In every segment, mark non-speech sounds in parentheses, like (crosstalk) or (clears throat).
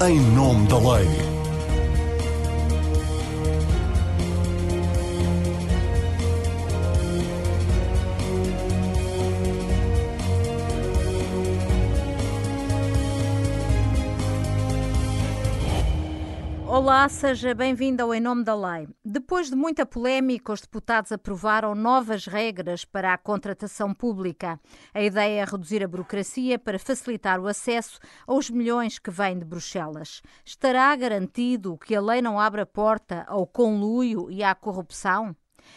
em nome da lei. Olá, seja bem-vindo ao Em Nome da Lei. Depois de muita polémica, os deputados aprovaram novas regras para a contratação pública. A ideia é reduzir a burocracia para facilitar o acesso aos milhões que vêm de Bruxelas. Estará garantido que a lei não abra porta ao conluio e à corrupção?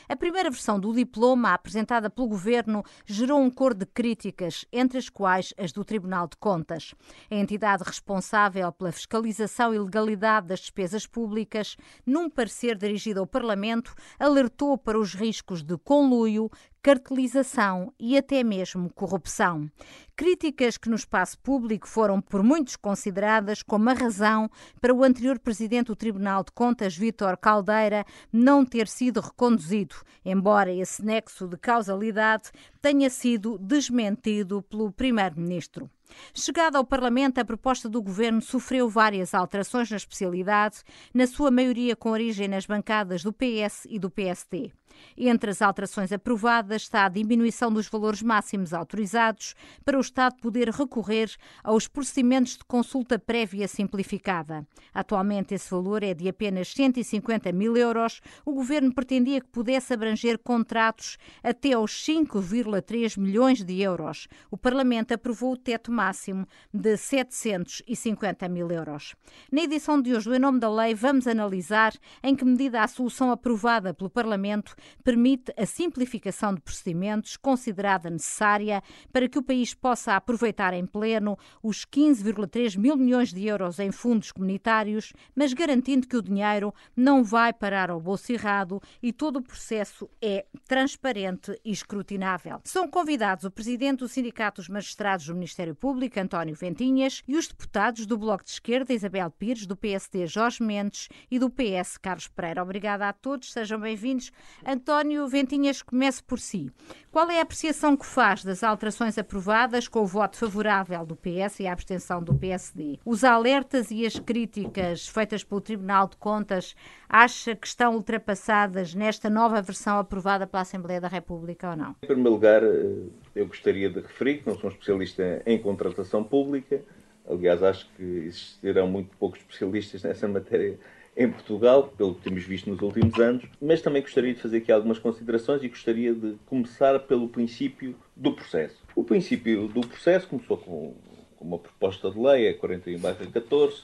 A primeira versão do diploma, apresentada pelo governo, gerou um cor de críticas, entre as quais as do Tribunal de Contas. A entidade responsável pela fiscalização e legalidade das despesas públicas, num parecer dirigido ao Parlamento, alertou para os riscos de conluio, cartelização e até mesmo corrupção. Críticas que no espaço público foram por muitos consideradas como a razão para o anterior presidente do Tribunal de Contas, Vítor Caldeira, não ter sido reconduzido, embora esse nexo de causalidade tenha sido desmentido pelo primeiro-ministro. Chegada ao Parlamento, a proposta do governo sofreu várias alterações na especialidade, na sua maioria com origem nas bancadas do PS e do PST. Entre as alterações aprovadas está a diminuição dos valores máximos autorizados para o Estado poder recorrer aos procedimentos de consulta prévia simplificada. Atualmente esse valor é de apenas 150 mil euros. O Governo pretendia que pudesse abranger contratos até aos 5,3 milhões de euros. O Parlamento aprovou o teto máximo de 750 mil euros. Na edição de hoje do Em Nome da Lei, vamos analisar em que medida a solução aprovada pelo Parlamento permite a simplificação de procedimentos considerada necessária para que o país possa aproveitar em pleno os 15,3 mil milhões de euros em fundos comunitários, mas garantindo que o dinheiro não vai parar ao bolso errado e todo o processo é transparente e escrutinável. São convidados o presidente do Sindicato dos Magistrados do Ministério Público, António Ventinhas, e os deputados do Bloco de Esquerda, Isabel Pires, do PSD, Jorge Mendes e do PS, Carlos Pereira. Obrigada a todos, sejam bem-vindos. António Ventinhas, comece por si. Qual é a apreciação que faz das alterações aprovadas com o voto favorável do PS e a abstenção do PSD? Os alertas e as críticas feitas pelo Tribunal de Contas acha que estão ultrapassadas nesta nova versão aprovada pela Assembleia da República ou não? Em primeiro lugar, eh, eu gostaria de referir que não sou um especialista em contratação pública. Aliás, acho que existirão muito poucos especialistas nessa matéria em Portugal, pelo que temos visto nos últimos anos, mas também gostaria de fazer aqui algumas considerações e gostaria de começar pelo princípio do processo. O princípio do processo começou com, uma proposta de lei, a 41-14,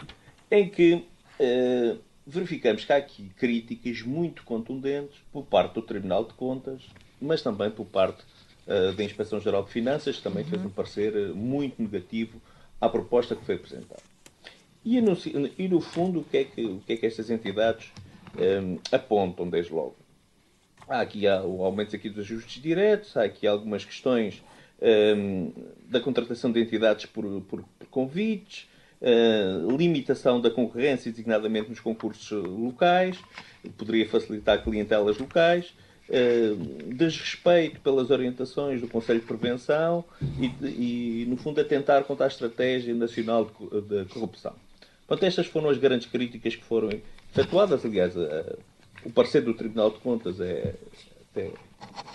em que eh, verificamos que há aqui críticas muito contundentes por parte do Tribunal de Contas, mas também por parte eh, da Inspeção-Geral de Finanças, que também uhum. fez um parecer eh, muito negativo à proposta que foi apresentada. E no, e no fundo, o que, é que, o que é que estas entidades um, apontam desde logo? Há aqui há, o aumento aqui dos ajustes diretos, há aqui algumas questões um, da contratação de entidades por, por, por convites, uh, limitação da concorrência, designadamente nos concursos locais, poderia facilitar clientelas locais, uh, desrespeito pelas orientações do Conselho de Prevenção e, e, no fundo, atentar contra a Estratégia Nacional de, de Corrupção. Portanto, estas foram as grandes críticas que foram efetuadas. Aliás, a, o parecer do Tribunal de Contas é, é,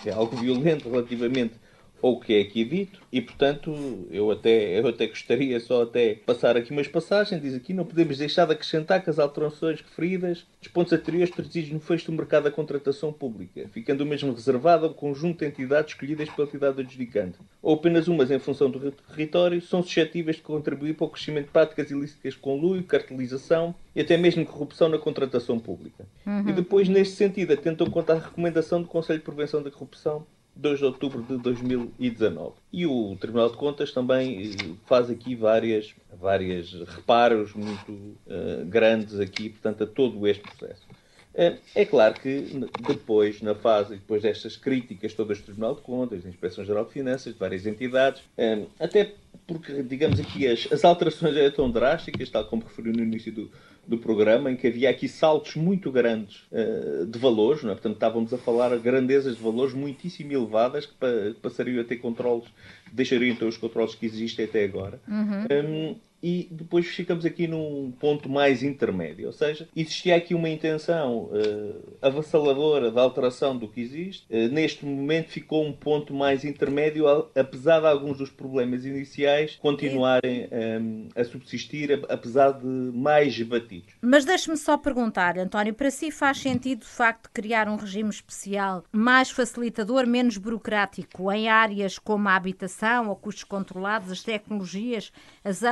é algo violento relativamente ou o que é aqui dito, e portanto eu até, eu até gostaria só até passar aqui umas passagens, diz aqui, não podemos deixar de acrescentar que as alterações referidas dos pontos anteriores trazidos no fecho do mercado da contratação pública, ficando mesmo reservado ao conjunto de entidades escolhidas pela entidade adjudicante, ou apenas umas em função do território, são suscetíveis de contribuir para o crescimento de práticas ilícitas com luio, cartelização e até mesmo corrupção na contratação pública. Uhum. E depois, neste sentido, atentam contra a recomendação do Conselho de Prevenção da Corrupção 2 de outubro de 2019. E o Tribunal de Contas também eh, faz aqui várias, várias reparos muito uh, grandes aqui, portanto, a todo este processo. Uh, é claro que depois, na fase, depois destas críticas todas do Tribunal de Contas, da Inspeção Geral de Finanças, de várias entidades, uh, até porque, digamos aqui, as, as alterações eram tão drásticas, tal como referiu no início do, do programa, em que havia aqui saltos muito grandes uh, de valores, não é? portanto estávamos a falar grandezas de valores muitíssimo elevadas que, pa passariam a ter controles, deixariam então os controles que existem até agora. Uhum. Um, e depois ficamos aqui num ponto mais intermédio. Ou seja, existia aqui uma intenção uh, avassaladora da alteração do que existe. Uh, neste momento ficou um ponto mais intermédio, apesar de alguns dos problemas iniciais continuarem um, a subsistir, apesar de mais batidos. Mas deixe-me só perguntar, António, para si faz sentido o facto de criar um regime especial mais facilitador, menos burocrático, em áreas como a habitação ou custos controlados, as tecnologias, as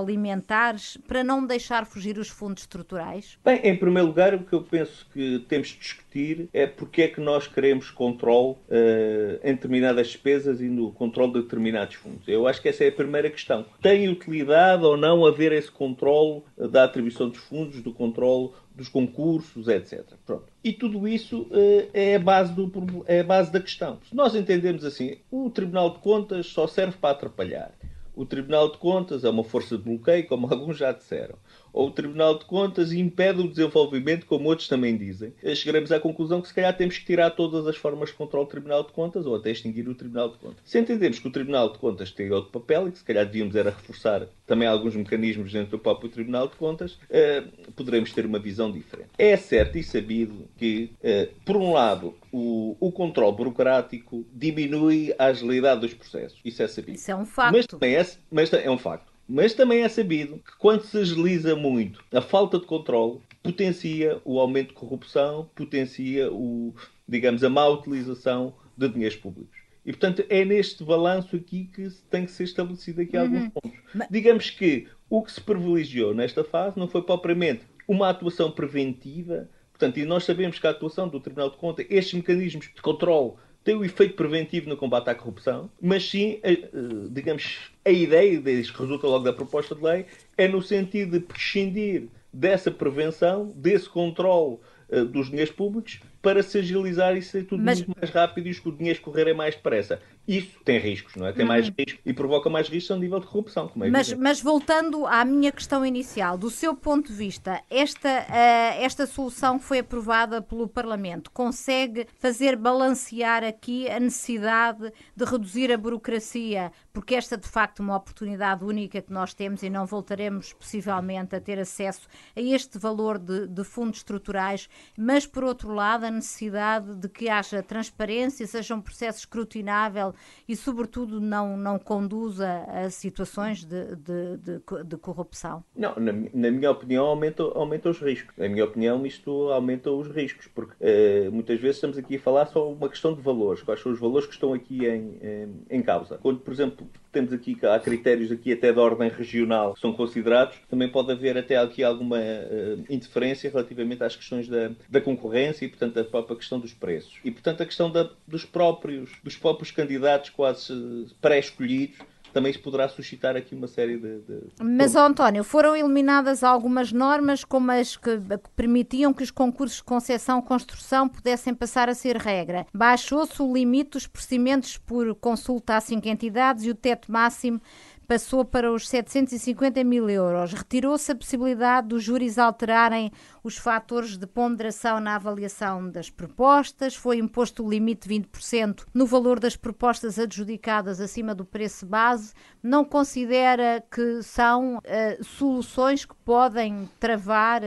agroalimentares, para não deixar fugir os fundos estruturais? Bem, em primeiro lugar, o que eu penso que temos de discutir é porque é que nós queremos controle uh, em determinadas despesas e no controle de determinados fundos. Eu acho que essa é a primeira questão. Tem utilidade ou não haver esse controle da atribuição dos fundos, do controle dos concursos, etc. Pronto. E tudo isso uh, é, a base do, é a base da questão. Se nós entendemos assim, o Tribunal de Contas só serve para atrapalhar. O Tribunal de Contas é uma força de bloqueio, como (laughs) alguns já disseram ou o Tribunal de Contas impede o desenvolvimento, como outros também dizem, chegaremos à conclusão que se calhar temos que tirar todas as formas de controle do Tribunal de Contas ou até extinguir o Tribunal de Contas. Se entendemos que o Tribunal de Contas tem outro papel e que se calhar devíamos era reforçar também alguns mecanismos dentro do próprio Tribunal de Contas, eh, poderemos ter uma visão diferente. É certo e sabido que, eh, por um lado, o, o controle burocrático diminui a agilidade dos processos. Isso é sabido. Isso é um facto. Mas também é, mas é um facto. Mas também é sabido que quando se agiliza muito a falta de controle, potencia o aumento de corrupção, potencia o, digamos, a má utilização de dinheiros públicos. E, portanto, é neste balanço aqui que tem que ser estabelecido aqui uhum. alguns pontos. Mas... Digamos que o que se privilegiou nesta fase não foi propriamente uma atuação preventiva, portanto, e nós sabemos que a atuação do Tribunal de Contas, estes mecanismos de controle tem o efeito preventivo no combate à corrupção, mas sim, eh, eh, digamos, a ideia, que resulta logo da proposta de lei, é no sentido de prescindir dessa prevenção, desse controle uh, dos dinheiros públicos, para se agilizar e ser tudo mas... muito mais rápido e o dinheiro correr mais depressa. Isso tem riscos, não é? Tem mais uhum. riscos e provoca mais riscos a nível de corrupção, como é mas, mas voltando à minha questão inicial, do seu ponto de vista, esta, uh, esta solução que foi aprovada pelo Parlamento consegue fazer balancear aqui a necessidade de reduzir a burocracia, porque esta de facto é uma oportunidade única que nós temos e não voltaremos possivelmente a ter acesso a este valor de, de fundos estruturais, mas por outro lado necessidade de que haja transparência, seja um processo escrutinável e, sobretudo, não, não conduza a situações de, de, de, de corrupção? Não, na, na, minha opinião, aumenta, aumenta os riscos. Na minha opinião, isto aumenta os riscos, porque uh, muitas vezes estamos aqui a falar só uma questão de valores. Quais são os valores que estão aqui em, em, em causa? Quando, por exemplo, temos aqui, há critérios aqui até de ordem regional que são considerados, também pode haver até aqui alguma uh, interferência relativamente às questões da, da concorrência e, portanto, a própria questão dos preços. E, portanto, a questão da, dos, próprios, dos próprios candidatos quase pré-escolhidos também poderá suscitar aqui uma série de. de... Mas, oh, António, foram eliminadas algumas normas, como as que, permitiam que os concursos de concessão construção pudessem passar a ser regra. Baixou-se o limite dos procedimentos por consulta a cinco entidades e o teto máximo passou para os 750 mil euros. Retirou-se a possibilidade dos júris alterarem os fatores de ponderação na avaliação das propostas, foi imposto o limite de 20% no valor das propostas adjudicadas acima do preço base. Não considera que são uh, soluções que podem travar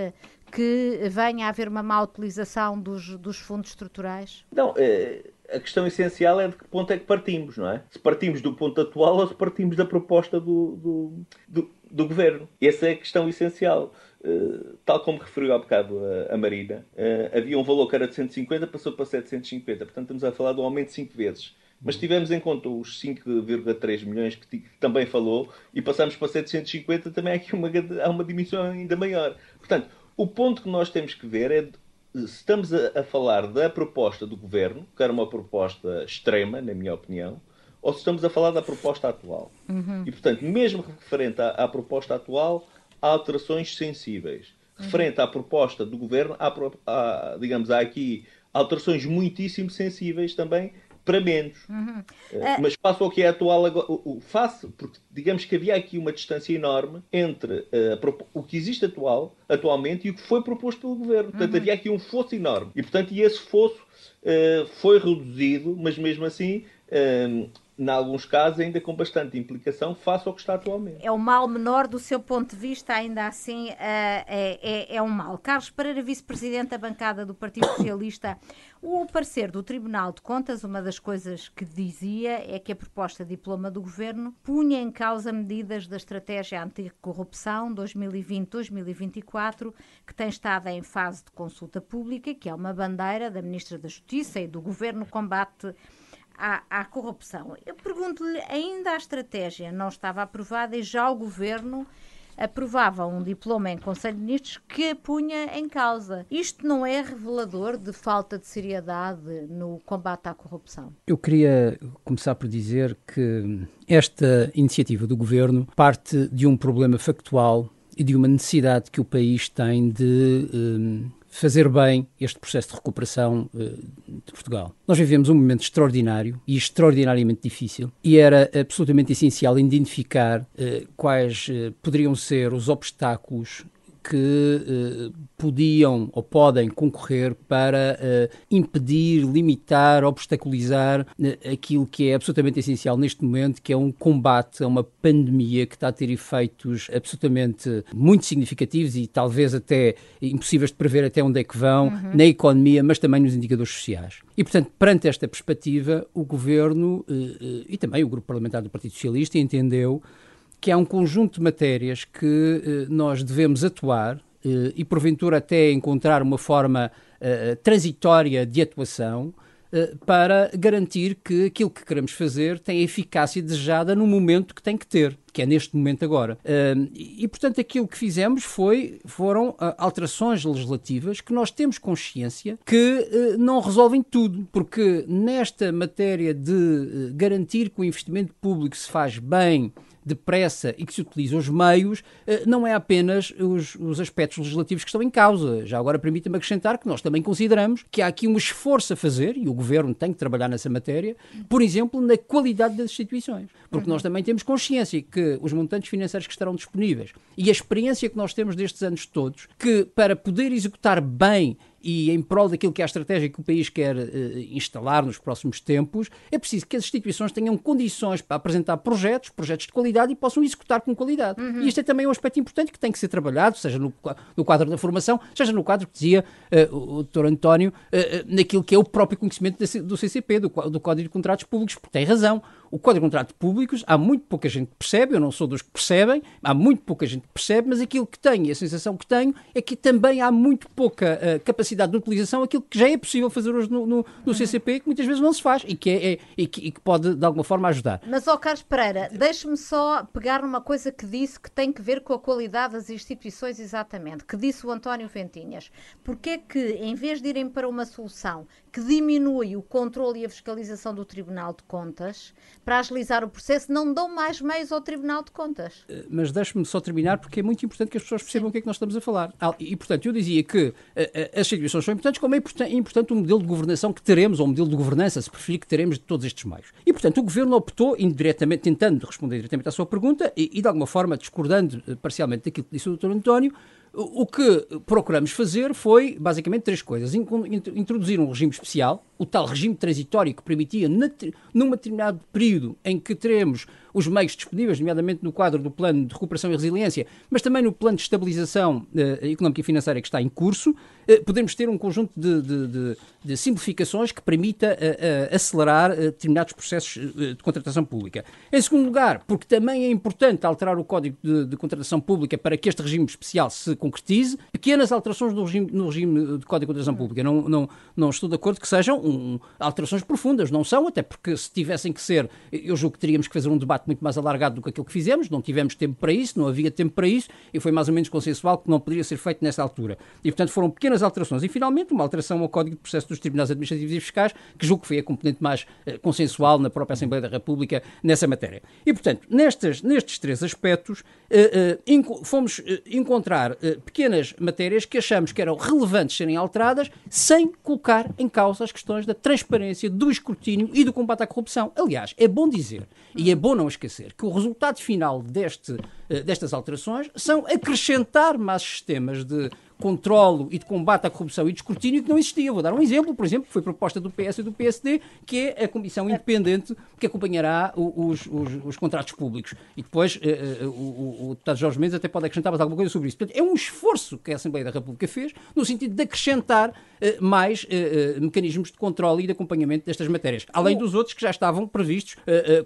que venha a haver uma má utilização dos, dos fundos estruturais? Não, é a questão essencial é de que ponto é que partimos, não é? Se partimos do ponto atual ou se partimos da proposta do, do, do, do governo. Essa é a questão essencial. Uh, tal como referiu há bocado a, a Marina, uh, havia um valor que era de 150, passou para 750. Portanto, estamos a falar de um aumento de 5 vezes. Mas tivemos em conta os 5,3 milhões que também falou e passamos para 750, também há aqui uma, há uma dimensão ainda maior. Portanto, o ponto que nós temos que ver é estamos a, a, falar da proposta do governo, que era uma proposta extrema, na minha opinião, ou se estamos a falar da proposta atual. Uhum. E, portanto, mesmo referente à, à, proposta atual, há alterações sensíveis. Uhum. Referente à proposta do governo, há, há, digamos, há aqui alterações muitíssimo sensíveis também para menos. Uhum. Uh, mas face ao que é atual agora, o, o, face, porque digamos que havia aqui uma distância enorme entre uh, o que existe atual, atualmente e o que foi proposto pelo governo. Portanto, uhum. havia aqui um fosso enorme. E, portanto, esse fosso uh, foi reduzido, mas mesmo assim em alguns casos, ainda com bastante implicação face ao que está atualmente. É o mal menor do seu ponto de vista, ainda assim é, é, é um mal. Carlos Pereira, vice-presidente da bancada do Partido Socialista, o parecer do Tribunal de Contas, uma das coisas que dizia é que a proposta de diploma do governo punha em causa medidas da estratégia anticorrupção 2020-2024, que tem estado em fase de consulta pública, que é uma bandeira da Ministra da Justiça e do governo combate à, à corrupção. Eu pergunto-lhe, ainda a estratégia não estava aprovada e já o governo aprovava um diploma em Conselho de Ministros que a punha em causa. Isto não é revelador de falta de seriedade no combate à corrupção? Eu queria começar por dizer que esta iniciativa do governo parte de um problema factual e de uma necessidade que o país tem de um, fazer bem este processo de recuperação uh, de Portugal. Nós vivemos um momento extraordinário e extraordinariamente difícil e era absolutamente essencial identificar uh, quais uh, poderiam ser os obstáculos que uh, podiam ou podem concorrer para uh, impedir, limitar, obstaculizar uh, aquilo que é absolutamente essencial neste momento, que é um combate a uma pandemia que está a ter efeitos absolutamente muito significativos e talvez até impossíveis de prever até onde é que vão, uhum. na economia, mas também nos indicadores sociais. E, portanto, perante esta perspectiva, o Governo e também o Grupo Parlamentar do Partido Socialista entendeu que há um conjunto de matérias que eh, nós devemos atuar eh, e, porventura, até encontrar uma forma eh, transitória de atuação para garantir que aquilo que queremos fazer tem a eficácia desejada no momento que tem que ter, que é neste momento agora. E, portanto, aquilo que fizemos foi, foram alterações legislativas que nós temos consciência que não resolvem tudo, porque nesta matéria de garantir que o investimento público se faz bem depressa e que se utilizam os meios, eh, não é apenas os, os aspectos legislativos que estão em causa. Já agora permita-me acrescentar que nós também consideramos que há aqui um esforço a fazer, e o Governo tem que trabalhar nessa matéria, por exemplo, na qualidade das instituições. Porque nós também temos consciência que os montantes financeiros que estarão disponíveis e a experiência que nós temos destes anos todos, que para poder executar bem e em prol daquilo que é a estratégia que o país quer uh, instalar nos próximos tempos, é preciso que as instituições tenham condições para apresentar projetos, projetos de qualidade e possam executar com qualidade. Uhum. E este é também um aspecto importante que tem que ser trabalhado, seja no, no quadro da formação, seja no quadro que dizia uh, o Dr. António, uh, naquilo que é o próprio conhecimento do CCP, do, do Código de Contratos Públicos, porque tem razão o Código de Contratos Públicos, há muito pouca gente que percebe, eu não sou dos que percebem, há muito pouca gente que percebe, mas aquilo que tenho e a sensação que tenho é que também há muito pouca uh, capacidade de utilização aquilo que já é possível fazer hoje no, no, no CCP, que muitas vezes não se faz e que, é, é e que, e que, pode de alguma forma ajudar. Mas, ó oh Carlos Pereira, deixe-me só pegar numa coisa que disse que tem que ver com a qualidade das instituições, exatamente, que disse o António Ventinhas. Porque é que, em vez de irem para uma solução que diminui o controle e a fiscalização do Tribunal de Contas, para agilizar o processo, não dão mais meios ao Tribunal de Contas. Eh, mas deixe-me só terminar, porque é muito importante que as pessoas percebam Sim. o que é que nós estamos a falar. E, portanto, eu dizia que uh, as instituições são importantes, como é importante o modelo de governação que teremos, ou o modelo de governança, se preferir, que teremos de todos estes meios. E, portanto, o Governo optou, indiretamente, tentando responder diretamente à sua pergunta, e, e de alguma forma, discordando parcialmente daquilo que disse o Dr. António, o que procuramos fazer foi, basicamente, três coisas. Introduzir um regime especial, o tal regime transitório que permitia, num determinado período em que teremos os meios disponíveis, nomeadamente no quadro do plano de recuperação e resiliência, mas também no plano de estabilização uh, económica e financeira que está em curso, podemos ter um conjunto de, de, de, de simplificações que permita uh, acelerar determinados processos de contratação pública. Em segundo lugar, porque também é importante alterar o Código de, Contratação Pública para que este regime especial se concretize, pequenas alterações no regime, no regime de Código de Contratação Pública. Não, não, não estou de acordo que sejam um, alterações profundas, não são, até porque se tivessem que ser, eu julgo que teríamos que fazer um debate muito mais alargado do que aquilo que fizemos, não tivemos tempo para isso, não havia tempo para isso, e foi mais ou menos consensual que não poderia ser feito nessa altura. E, portanto, foram pequenas alterações. E, finalmente, uma alteração ao Código de Processo dos Tribunais Administrativos e Fiscais, que julgo que foi a componente mais eh, consensual na própria Assembleia da República nessa matéria. E, portanto, nestes, nestes três aspectos, eh, eh, fomos eh, encontrar eh, pequenas matérias que achamos que eram relevantes serem alteradas, sem colocar em causa as questões da transparência, do escrutínio e do combate à corrupção. Aliás, é bom dizer, e é bom não esquecer que o resultado final deste, eh, destas alterações são acrescentar mais sistemas de controlo e de combate à corrupção e de escrutínio que não existia. Vou dar um exemplo, por exemplo, que foi proposta do PS e do PSD, que é a comissão independente que acompanhará os, os, os contratos públicos. E depois uh, uh, o, o deputado Jorge Mendes até pode acrescentar mais alguma coisa sobre isso. Portanto, é um esforço que a Assembleia da República fez no sentido de acrescentar uh, mais mecanismos de controle e de acompanhamento destas matérias, além dos outros que já estavam previstos,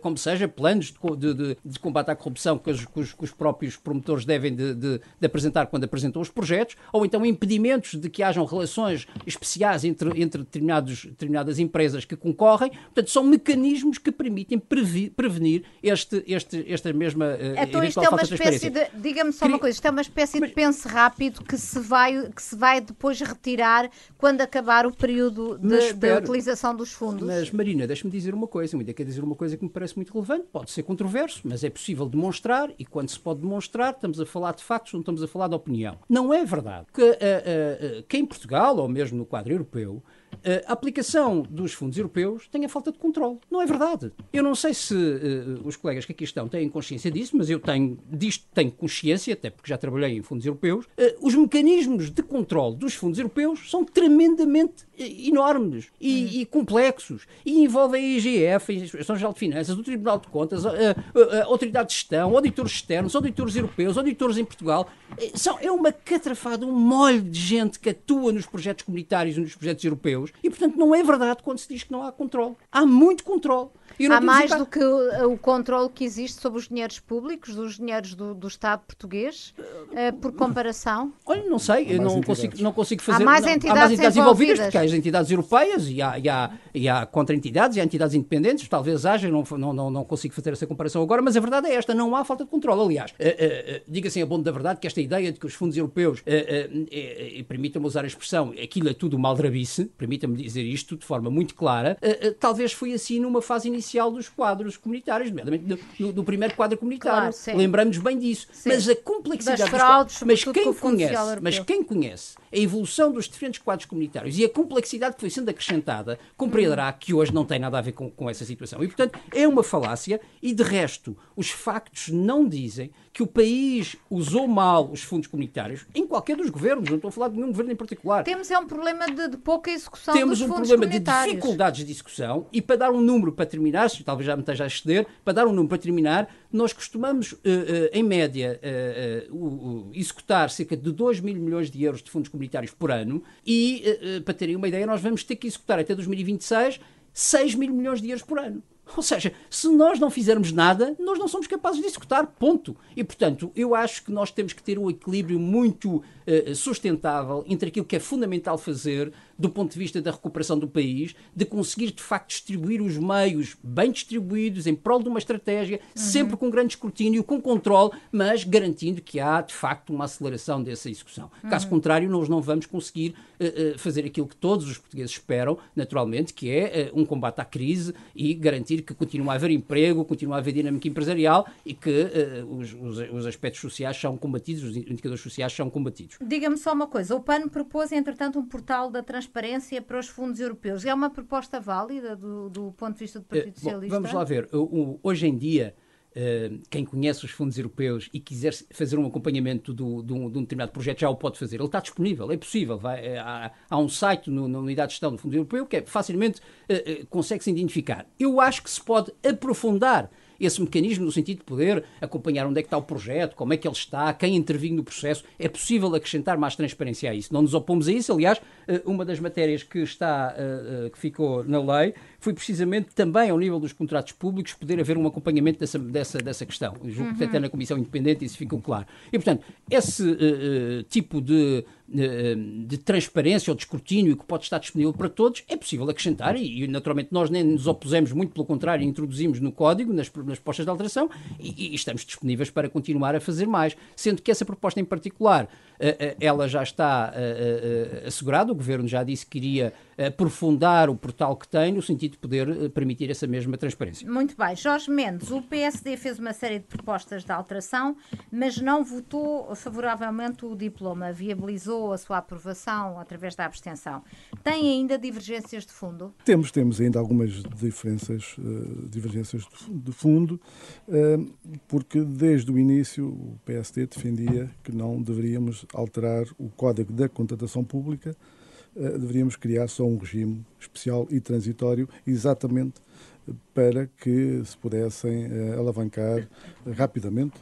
como seja planos de, de, de combate à corrupção que os, que os, que os próprios promotores devem de, de, apresentar quando apresentam os projetos, ou então impedimentos de que hajam relações especiais entre, entre determinados, determinadas empresas que concorrem. Portanto, são mecanismos que permitem prevenir este, este, esta mesma uh, Então isto é uma espécie de, diga-me só uma coisa, isto é uma espécie Mas... de pense rápido que se, vai, que se vai depois retirar quando acabar o período de, de utilização dos fundos. Mas Marina, deixa-me dizer uma coisa, ainda quer dizer uma coisa que me parece muito relevante, pode ser controverso, mas é possível demonstrar, e quando se pode demonstrar, estamos a falar de factos, não estamos a falar de opinião. Não é verdade que, uh, uh, que em Portugal, ou mesmo no quadro europeu, a aplicação dos fundos europeus tem a falta de controle. Não é verdade. Eu não sei se uh, os colegas que aqui estão têm consciência disso, mas eu tenho, disto tenho consciência, até porque já trabalhei em fundos europeus. Uh, os mecanismos de controle dos fundos europeus são tremendamente enormes e, hum. e, complexos e envolvem a IGF, a Inspeção Geral de Finanças, o Tribunal de Contas, a, a, a Autoridade de Gestão, auditores externos, auditores europeus, auditores em Portugal. São, é uma catrafada, um molho de gente que atua nos projetos comunitários e nos projetos europeus europeus. E, portanto, não é verdade quando se diz que não há controle. Há muito controle. Há mais do que o, o, controle que existe sobre os dinheiros públicos, dos dinheiros do, do Estado português, uh, por comparação? Olha, não sei, eu não consigo, não consigo fazer. Há mais entidades, há mais entidades envolvidas, porque há as entidades europeias e há, e há, e há contra-entidades e há entidades independentes, talvez haja, não, não, não, não consigo fazer essa comparação agora, mas a verdade é esta: não há falta de controle. Aliás, uh, uh, diga-se a bom da verdade que esta ideia de que os fundos europeus, e permitam-me usar a expressão, aquilo é tudo maldrabice, permita-me dizer isto de forma muito clara, talvez foi assim numa fase inicial inicial dos quadros comunitários, nomeadamente do, do, primeiro quadro comunitário. Claro, Lembramos bem disso. Sim. Mas a complexidade das fraudes, mas quem conhece, mas quem conhece a evolução dos diferentes quadros comunitários e a complexidade que foi sendo acrescentada, compreenderá que hoje não tem nada a ver com, com essa situação. E, portanto, é uma falácia e, de resto, os factos não dizem que o país usou mal os fundos comunitários em qualquer dos governos, não estou a falar de nenhum governo em particular. Temos é um problema de, de pouca execução Temos um problema de dificuldades de execução e para dar um número para terminar, se talvez já me esteja a exceder, para dar um número para terminar, nós costumamos, uh, uh, em média, uh, executar cerca de 2 mil milhões de euros de fundos comunitários por ano e, para terem uma ideia, nós vamos ter que executar até 2026 6 mil milhões de euros por ano. Ou seja, se nós não fizermos nada, nós não somos capazes de executar, ponto. E, portanto, eu acho que nós temos que ter um equilíbrio muito sustentável entre aquilo que é fundamental fazer do ponto de vista da recuperação do país, de conseguir de facto distribuir os meios bem distribuídos em prol de uma estratégia, uhum. sempre com grande escrutínio, com controle, mas garantindo que há de facto uma aceleração dessa execução. Uhum. Caso contrário, nós não vamos conseguir uh, uh, fazer aquilo que todos os portugueses esperam, naturalmente, que é uh, um combate à crise e garantir que continua a haver emprego, continua a haver dinâmica empresarial e que os, os, os aspectos sociais são combatidos, os indicadores sociais são combatidos. Diga-me só uma coisa, o PAN propôs, entretanto, um portal da transparência transparência para os fundos europeus. É uma proposta válida do, do ponto de vista do Partido uh, Socialista? Bom, vamos lá ver. O, o, hoje em dia, uh, quem conhece os fundos europeus e quiser fazer um acompanhamento do, do, de um determinado projeto já o pode fazer. Ele está disponível, é possível. Vai, eh, há, há, um site no, na unidade de gestão do Fundo Europeu que é, facilmente uh, consegue-se identificar. Eu acho que se pode aprofundar esse mecanismo no sentido de poder acompanhar onde é que está o projeto, como é que ele está, quem interviu no processo. É possível acrescentar mais transparência a isso. Não nos opomos a isso. Aliás, eh, uma das matérias que está, eh, eh, que ficou na lei foi precisamente também ao nível dos contratos públicos poder haver um acompanhamento dessa, dessa, dessa questão. Julgo uhum. que até na Comissão Independente isso ficou claro. E, portanto, esse uh, tipo de, uh, de transparência ou de escrutínio que pode estar disponível para todos é possível acrescentar e, e naturalmente, nós nem nos opusemos, muito pelo contrário, introduzimos no código, nas, nas propostas de alteração e, e, estamos disponíveis para continuar a fazer mais. Sendo que essa proposta em particular, uh, ela já está assegurada, Governo já disse que iria aprofundar o portal que tem, no sentido de poder permitir essa mesma transparência. Muito bem. Jorge Mendes, o PSD fez uma série de propostas de alteração, mas não votou favoravelmente o diploma, viabilizou a sua aprovação através da abstenção. Tem ainda divergências de fundo? Temos, temos ainda algumas diferenças, uh, divergências de fundo, porque desde o início o PSD defendia que não deveríamos alterar o Código da Contratação Pública, deveríamos criar só um regime especial e transitório, exatamente para que se pudessem alavancar rapidamente,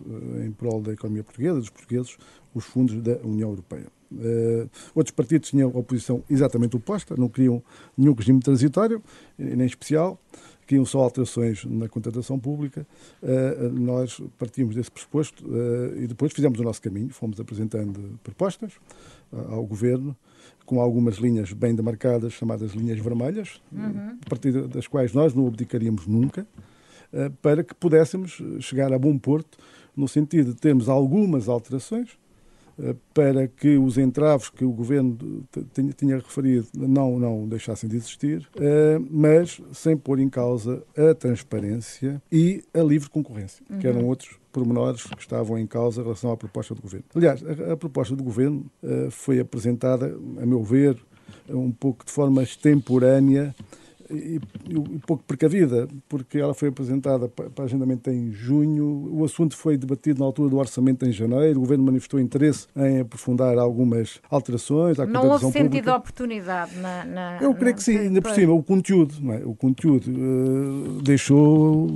em prol da economia portuguesa, dos portugueses, os fundos da União Europeia. Uh, outros partidos tinham a oposição exatamente oposta, não queriam nenhum regime transitório, nem especial, queriam só alterações na contratação pública. Uh, nós partimos desse pressuposto uh, e depois fizemos o nosso caminho, fomos apresentando propostas ao governo, com algumas linhas bem demarcadas, chamadas linhas vermelhas, uhum. a partir das quais nós não abdicaríamos nunca, para que pudéssemos chegar a bom porto, no sentido de termos algumas alterações eh, para que os entraves que o governo tinha, referido não, não deixassem de existir, eh, mas sem pôr em causa a transparência e a livre concorrência, uhum. que eram outros pormenores que estavam em causa em relação à proposta do governo. Aliás, a, a proposta do governo uh, foi apresentada, a meu ver, um pouco de forma extemporânea e, e pouco precavida, porque ela foi apresentada para agendamento em junho, o assunto foi debatido na altura do orçamento em janeiro, o Governo manifestou interesse em aprofundar algumas alterações à Não houve sentido de oportunidade na, na Eu creio que sim, ainda por cima, o conteúdo, é? o conteúdo uh, deixou,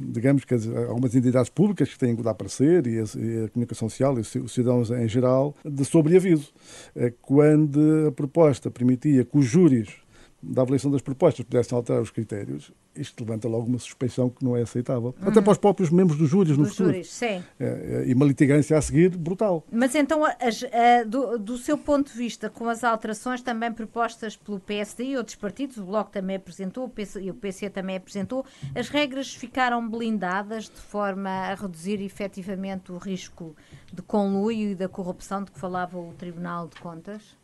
digamos que as, algumas entidades públicas que têm que dar parecer, e a, e a comunicação social e os cidadãos em geral, de sobreaviso. Uh, quando a proposta permitia que os júris da avaliação das propostas pudessem alterar os critérios, isto levanta logo uma suspeição que não é aceitável. Até para os próprios membros dos júris no dos futuro. Júris, sim. É, é, e uma litigância a seguir brutal. Mas então, as, do, do, seu ponto de vista, com as alterações também propostas pelo PSD e outros partidos, o Bloco também apresentou o PC, e o PC também apresentou, as regras ficaram blindadas de forma a reduzir efetivamente o risco de conluio e da corrupção de que falava o Tribunal de Contas?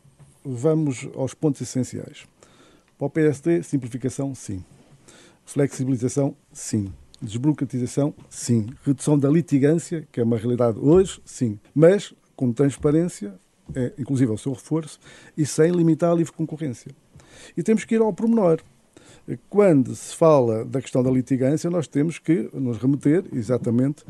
Vamos aos pontos essenciais. Para o PSD, simplificação, sim. Flexibilização, sim. Desburocratização, sim. Redução da litigância, que é uma realidade hoje, sim. Mas com transparência, é, inclusive o seu reforço, e sem limitar a livre concorrência. E temos que ir ao pormenor. Quando se fala da questão da litigância, nós temos que nos remeter exatamente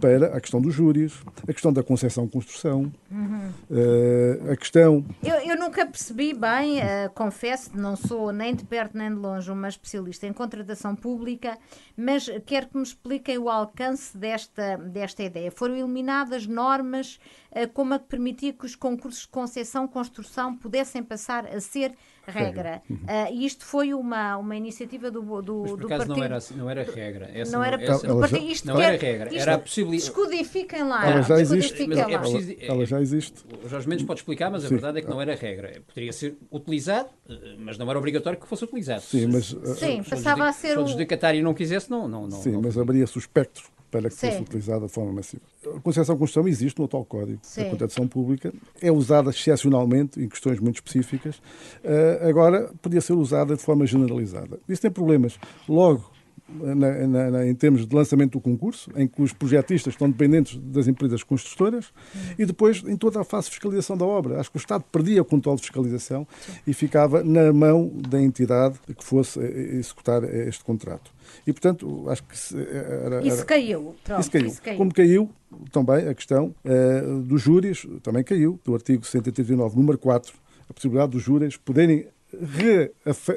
para a questão dos júris, a questão da concessão-construção, uhum. uh, a questão. Eu, eu, nunca percebi bem, uh, confesso, não sou nem de perto nem de longe uma especialista em contratação pública, mas quero que me expliquem o alcance desta, desta ideia. Foram eliminadas normas uh, como a que permitia que os concursos de concessão-construção pudessem passar a ser regra. Uhum. Uh, e isto foi uma, uma iniciativa do, do, Mas por do acaso partido. Não era, assim, não era regra. Essa não era essa, não, partido, isto não era regra. Era a possibilidade. Descodifiquem lá. Ela já existe. Lá. É preciso, ela, ela, já existe. O Jorge Mendes pode explicar, mas a Sim. verdade é que não era regra. Poderia ser utilizado, eh, mas não era obrigatório que fosse utilizado. Sim, mas. Sim, se, passava a ser. Se o adjudicatário não quisesse, não. não, não Sim, não, mas haveria-se o espectro para que Sim. fosse utilizada de forma massiva. A concessão construção existe no atual Código Sim. da Contratação Pública, é usada excepcionalmente em questões muito específicas, uh, agora podia ser usada de forma generalizada. Isso tem problemas. Logo, na, na, na, em termos de lançamento do concurso, em que os projetistas estão dependentes das empresas construtoras, uhum. e depois em toda a fase de fiscalização da obra. Acho que o Estado perdia o controle de fiscalização Sim. e ficava na mão da entidade que fosse eh, executar este contrato. E, portanto, acho que era, era, isso, caiu. Pronto, isso, caiu. isso caiu. Como caiu também a questão uh, dos júris, também caiu, do artigo 139, número 4, a possibilidade dos júris poderem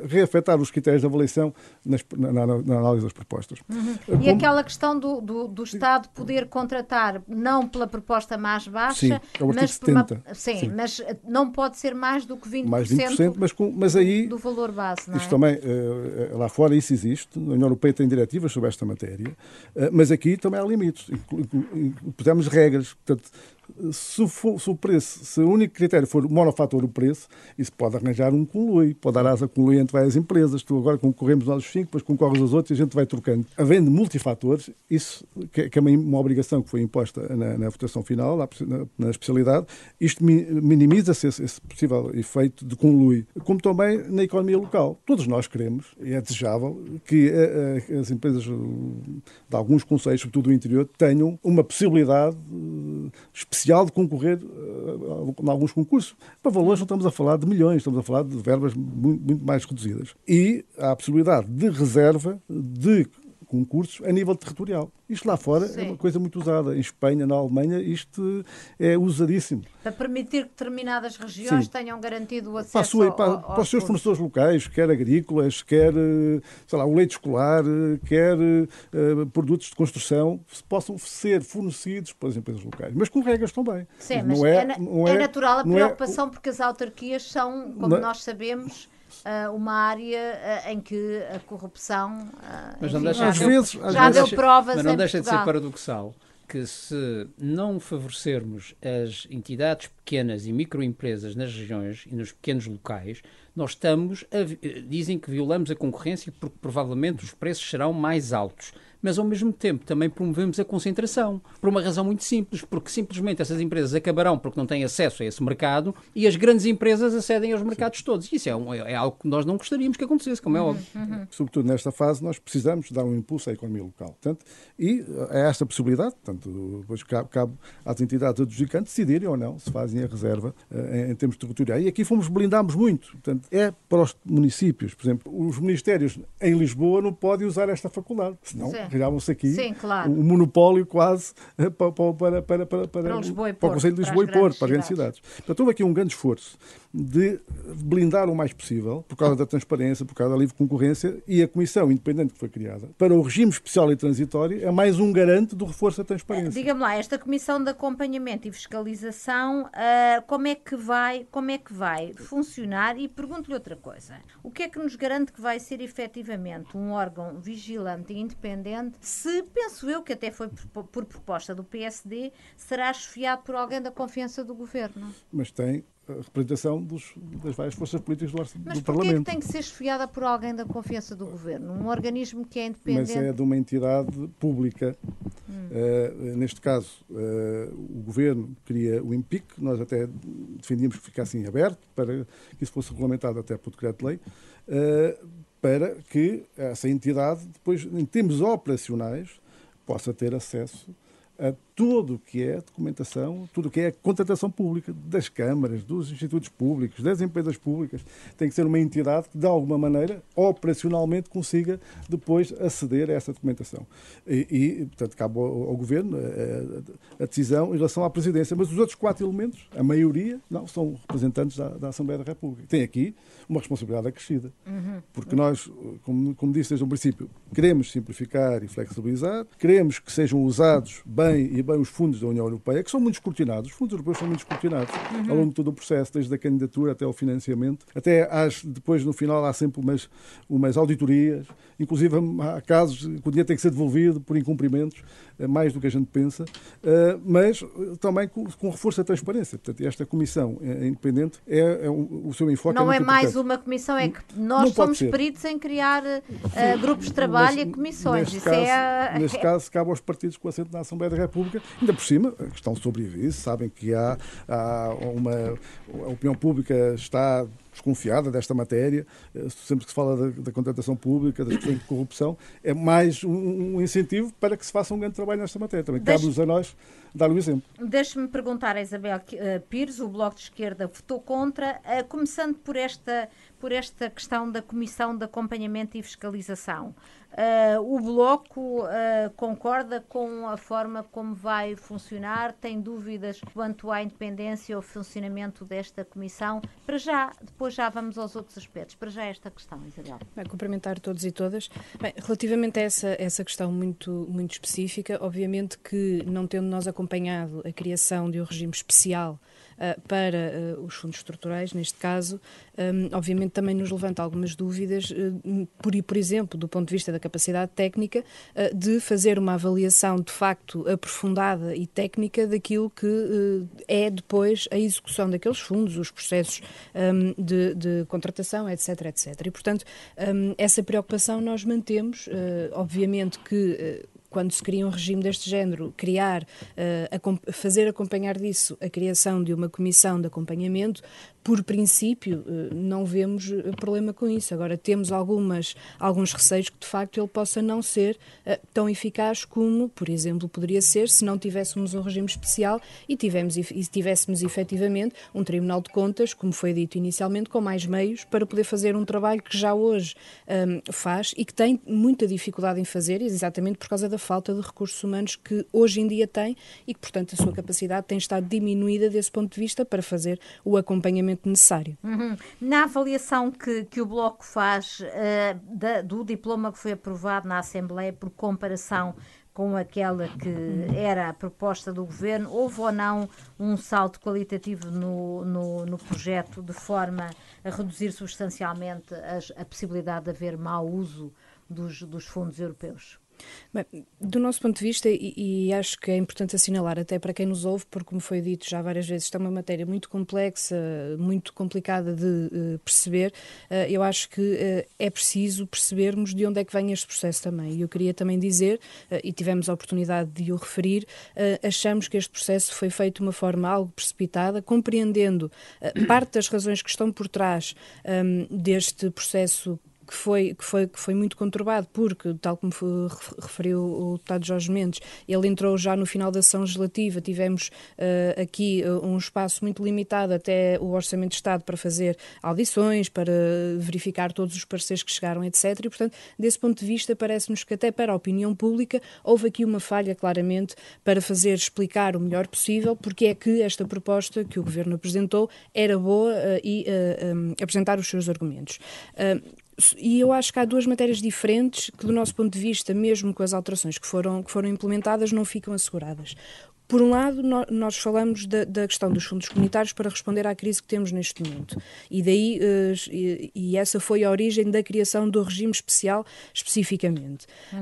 reafetar os critérios de avaliação nas, na, na, na, análise das propostas. Uhum. E Como... aquela questão do, do, do, Estado poder contratar não pela proposta mais baixa, sim, é mas, 70. Uma, sim, sim, mas não pode ser mais do que 20%, mais 20% mas, com, mas aí, do valor base. Não isto é? também, uh, lá fora isso existe, a União Europeia tem diretivas sobre esta matéria, uh, mas aqui também há limites, pusemos regras, portanto, se, for, se, o preço, se o único critério for o monofator o preço, isso pode arranjar um conluio, pode dar asa conluio entre várias empresas. Tu agora concorremos nós os cinco, depois concorres os outros e a gente vai trocando. Havendo multifatores, isso que, que é uma, uma, obrigação que foi imposta na, na votação final, na, na, especialidade, isto minimiza-se esse, esse, possível efeito de conluio. Como também na economia local. Todos nós queremos, e é desejável, que a, a, as empresas de alguns conselhos, sobretudo do interior, tenham uma possibilidade uh, especial de concorrer uh, em alguns concursos. Para valores não estamos a falar de milhões, estamos a falar de verbas muito, muito mais reduzidas. E há a possibilidade de reserva de concursos a nível territorial. Isto lá fora Sim. é uma coisa muito usada. Em Espanha, na Alemanha, isto é usadíssimo. Para permitir que determinadas regiões Sim. tenham garantido o acesso para, sua, para, ao, para os seus fornecedores locais, quer agrícolas, quer sei lá, o leite escolar, quer uh, produtos de construção, possam ser fornecidos pelas empresas locais. Mas com regras também. Sim, mas, mas é, é, é, é, natural a é preocupação é, porque as autarquias são, como não, nós sabemos, uma área uh, em que a corrupção uh, mas não enfim, deixa, às já, vezes, deu, já vezes, deu provas Mas não deixa Portugal. de ser paradoxal que se não favorecermos as entidades pequenas e microempresas nas regiões e nos pequenos locais, nós estamos a, dizem que violamos a concorrência porque provavelmente os preços serão mais altos mas ao mesmo tempo também promovemos a concentração, por uma razão muito simples, porque simplesmente essas empresas acabarão porque não têm acesso a esse mercado e as grandes empresas acedem aos mercados Sim. todos. Isso é, um, é, algo que nós não gostaríamos que acontecesse, como é uhum, óbvio. Uhum. Sobretudo nesta fase, nós precisamos dar um impulso à economia local. Portanto, e é esta possibilidade, portanto, depois cabe, cabe às entidades adjudicantes decidirem ou não se fazem a reserva uh, em, em, termos territoriais. E aqui fomos blindámos muito. Portanto, é para os municípios, por exemplo, os ministérios em Lisboa não podem usar esta faculdade, senão Sim criavam-se aqui Sim, claro. um monopólio quase para, para, para, para, para, para, Lisboa e Porto, para o Conselho de Lisboa e Porto, para as grandes cidades. Portanto, houve aqui um grande esforço de blindar o mais possível, por causa da transparência, por causa da livre concorrência, e a comissão independente que foi criada para o regime especial e transitório é mais um garante do reforço da transparência. Diga-me lá, esta comissão de acompanhamento e fiscalização, uh, como é que vai, como é que vai funcionar? E pergunto-lhe outra coisa: o que é que nos garante que vai ser efetivamente um órgão vigilante e independente? Se penso eu que até foi por, por proposta do PSD, será esfiado por alguém da confiança do governo. Mas tem a representação dos, das várias forças políticas do, Mas do Parlamento. Mas que tem que ser esfiada por alguém da confiança do Governo? Um organismo que é independente? Mas é de uma entidade pública. Hum. Uh, neste caso, uh, o Governo queria o IMPIC, nós até defendíamos que ficasse em aberto, para que isso fosse regulamentado até por decreto-lei, uh, para que essa entidade, depois, em termos operacionais, possa ter acesso a tudo o que é documentação, tudo o que é contratação pública das câmaras, dos institutos públicos, das empresas públicas. Tem que ser uma entidade que, de alguma maneira, operacionalmente consiga depois aceder a essa documentação. E, e portanto, cabe ao, ao Governo a, a, decisão em relação à Presidência. Mas os outros quatro elementos, a maioria, não, são representantes da, da Assembleia da República. Tem aqui uma responsabilidade acrescida. Uhum. Porque nós, como, como disse desde o princípio, queremos simplificar e flexibilizar, queremos que sejam usados bem e bem os fundos da União Europeia, que são muito escrutinados. Os fundos europeus são muito escrutinados uhum. ao longo de todo o processo, desde a candidatura até ao financiamento. Até às, depois, no final, há sempre umas, umas auditorias. Inclusive, há casos que o dinheiro tem que ser devolvido por incumprimentos, eh, mais do que a gente pensa, eh, mas também com, com reforço da transparência. Portanto, esta comissão é independente é, é o seu enfoque. Não é, é mais importante. uma comissão, é que nós somos peritos em criar uh, grupos de trabalho mas, e comissões. Neste, Isso caso, (laughs) é, neste caso, cabe aos partidos com assento na Assembleia da República República, ainda por cima, a questão sobre isso, sabem que há, há uma. A opinião pública está desconfiada desta matéria, eh, sempre que se fala da, da contratação pública, das questões de corrupção, é mais um, um, incentivo para que se faça um grande trabalho nesta matéria. Também cabe-nos a nós dar o exemplo. Deixe-me perguntar a Isabel uh, Pires, o Bloco de Esquerda votou contra, uh, começando por esta, por esta questão da Comissão de Acompanhamento e Fiscalização. Uh, o Bloco uh, concorda com a forma como vai funcionar? Tem dúvidas quanto à independência ou funcionamento desta comissão? Para já, depois já vamos aos outros aspectos. Para já esta questão, Isabel. Bem, cumprimentar todos e todas. Bem, relativamente a essa, essa questão muito, muito específica, obviamente que não tendo nós acompanhado a criação de um regime especial para os fundos estruturais, neste caso, um, obviamente também nos levanta algumas dúvidas, uh, por, por exemplo, do ponto de vista da capacidade técnica, de fazer uma avaliação de facto aprofundada e técnica daquilo que é depois a execução daqueles fundos, os processos um, de, de, contratação, etc, etc. E, portanto, um, essa preocupação nós mantemos, obviamente que quando se cria um regime deste género, criar, uh, fazer acompanhar disso a criação de uma comissão de acompanhamento, por princípio, eh, não vemos eh, problema com isso. Agora, temos algumas, alguns receios que, de facto, ele possa não ser uh, tão eficaz como, por exemplo, poderia ser se não tivéssemos um regime especial e, tivemos, e tivéssemos efetivamente um Tribunal de Contas, como foi dito inicialmente, com mais meios para poder fazer um trabalho que já hoje um, faz e que tem muita dificuldade em fazer, exatamente por causa da falta de recursos humanos que hoje em dia tem e que, portanto, a sua capacidade tem estado diminuída desse ponto de vista para fazer o acompanhamento necessário. Uhum. Na avaliação que, que o Bloco faz uh, da, do diploma que foi aprovado na Assembleia por comparação com aquela que era a proposta do governo, houve ou não um salto qualitativo no, no, no projeto de forma a reduzir substancialmente as, a possibilidade de haver mau uso dos, dos fundos europeus? Bem, do nosso ponto de vista, e, e, acho que é importante assinalar, até para quem nos ouve, porque, como foi dito já várias vezes, está é uma matéria muito complexa, muito complicada de uh, perceber. Uh, eu acho que uh, é preciso percebermos de onde é que vem este processo também. E eu queria também dizer, e tivemos a oportunidade de o referir, achamos que este processo foi feito de uma forma algo precipitada, compreendendo parte das razões que estão por trás um, deste processo que foi, que, foi, que foi muito conturbado, porque, tal como referiu o deputado Jorge Mendes, ele entrou já no final da sessão legislativa, tivemos uh, aqui uh, um espaço muito limitado até o Orçamento de Estado para fazer audições, para verificar todos os pareceres que chegaram, etc. E, portanto, desse ponto de vista, parece-nos que até para a opinião pública houve aqui uma falha, claramente, para fazer explicar o melhor possível porque é que esta proposta que o Governo apresentou era boa uh, e um, apresentar os seus argumentos e eu acho que há duas matérias diferentes que, do nosso ponto de vista, mesmo com as alterações que foram, que foram implementadas, não ficam asseguradas. Por um lado, nós falamos da, da, questão dos fundos comunitários para responder à crise que temos neste momento. E daí, eh, e essa foi a origem da criação do regime especial, especificamente. Uhum.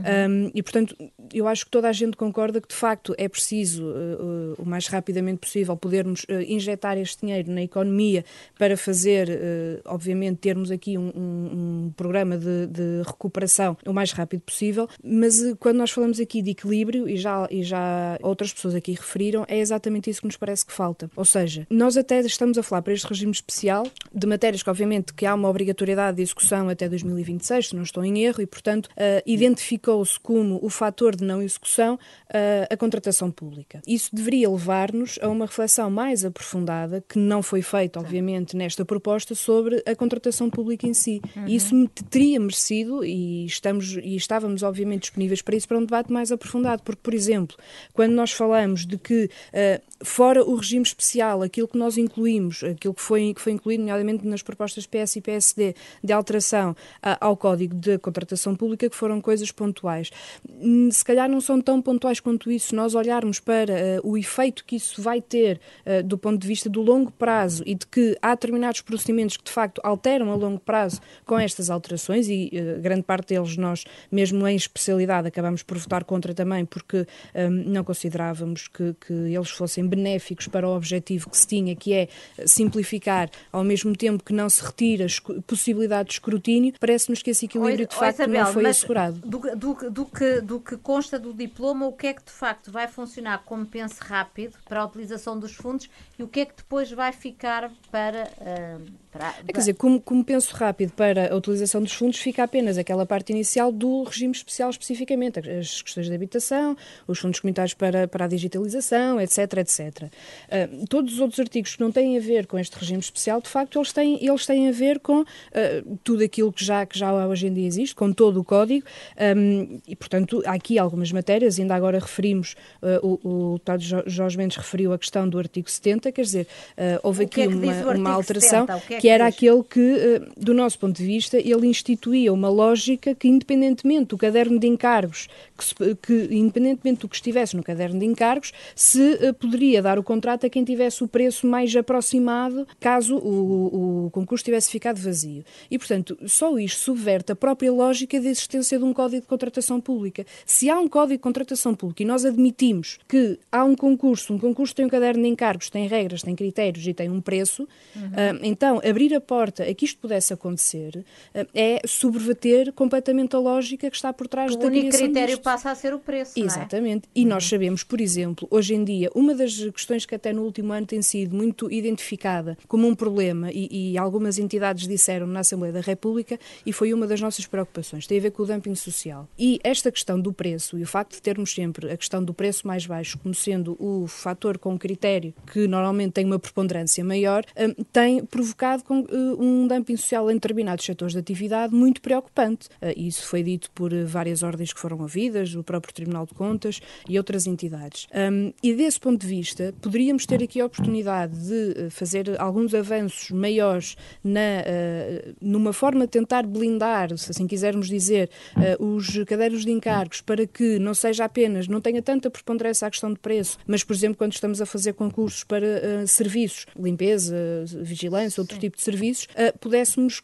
Um, e, portanto, eu acho que toda a gente concorda que, de facto, é preciso, uh, o mais rapidamente possível, podermos uh, injetar este dinheiro na economia para fazer, uh, obviamente, termos aqui um, um, um programa de, de, recuperação o mais rápido possível. Mas quando nós falamos aqui de equilíbrio, e já, e já outras pessoas aqui referiram, é exatamente isso que nos parece que falta. Ou seja, nós até estamos a falar para este regime especial de matérias que, obviamente, que há uma obrigatoriedade de execução até 2026, se não estou em erro, e, portanto, uh, identificou-se como o fator de não execução uh, a contratação pública. Isso deveria levar-nos a uma reflexão mais aprofundada, que não foi feita, obviamente, nesta proposta, sobre a contratação pública em si. Uhum. Isso teria merecido, e, estamos, e estávamos, obviamente, disponíveis para isso, para um debate mais aprofundado, porque, por exemplo, quando nós falamos de que, uh, fora o regime especial, aquilo que nós incluímos, aquilo que foi, que foi incluído, nomeadamente nas propostas PS e PSD, de alteração ao Código de Contratação Pública, que foram coisas pontuais. Hum, se calhar não são tão pontuais quanto isso, nós olharmos para uh, o efeito que isso vai ter do ponto de vista do longo prazo e de que há determinados procedimentos que de facto alteram a longo prazo com estas alterações e grande parte deles nós, mesmo em especialidade, acabamos por votar contra também porque um, não considerávamos que, que eles fossem benéficos para o objetivo que se tinha, que é simplificar, ao mesmo tempo que não se retira a possibilidade de escrutínio, parece-nos que esse equilíbrio de facto Isabel, não foi assegurado. Do, do, do, que, do que consta do diploma, o que é que de facto vai funcionar como pense rápido para a utilização dos fundos e o que é que depois vai ficar para. Uh, para... É, quer dizer, como, como penso rápido para a utilização dos fundos, fica apenas aquela parte inicial do regime especial especificamente, as questões de habitação, os fundos comunitários para, para a digitalização, etc, etc. Uh, todos os outros artigos que não têm a ver com este regime especial, de facto, eles têm, eles têm a ver com uh, tudo aquilo que já, que já hoje em dia existe, com todo o código, um, e, portanto, há aqui algumas matérias, ainda agora referimos, uh, o, o deputado Jorge Mendes referiu a questão do artigo 70, quer dizer, houve aqui é uma, uma alteração, 70? Que, era aquele que, do nosso ponto de vista, ele instituía uma lógica que, independentemente do caderno de encargos, que, que independentemente do que estivesse no caderno de encargos, se uh, poderia dar o contrato a quem tivesse o preço mais aproximado, caso o, o concurso tivesse ficado vazio. E, portanto, só isto subverte a própria lógica da existência de um código de contratação pública. Se há um código de contratação pública e nós admitimos que há um concurso, um concurso tem um caderno de encargos, tem regras, tem critérios e tem um preço, uhum. uh, então abrir a porta a que isto pudesse acontecer uh, é subverter completamente a lógica que está por trás o da criação O único critério disto. passa a ser o preço, Exatamente. É? E nós sabemos, por exemplo, hoje em dia, uma das questões que até no último ano tem sido muito identificada como um problema e, e algumas entidades disseram na Assembleia da República e foi uma das nossas preocupações, tem a ver com o dumping social. E esta questão do preço e o facto de termos sempre a questão do preço mais baixo como sendo o fator com critério que normalmente tem uma preponderância maior, hum, tem provocado hum, um dumping social em determinados setores de atividade muito preocupante. Hum, isso foi dito por várias ordens que foram ouvidas, o próprio Tribunal de Contas e outras entidades. E desse ponto de vista, poderíamos ter aqui a oportunidade de fazer alguns avanços maiores na, numa forma de tentar blindar, se assim quisermos dizer, os cadernos de encargos para que não seja apenas, não tenha tanta preponderância a questão de preço, mas, por exemplo, quando estamos a fazer concursos para serviços, limpeza, vigilância, outro Sim. tipo de serviços, pudéssemos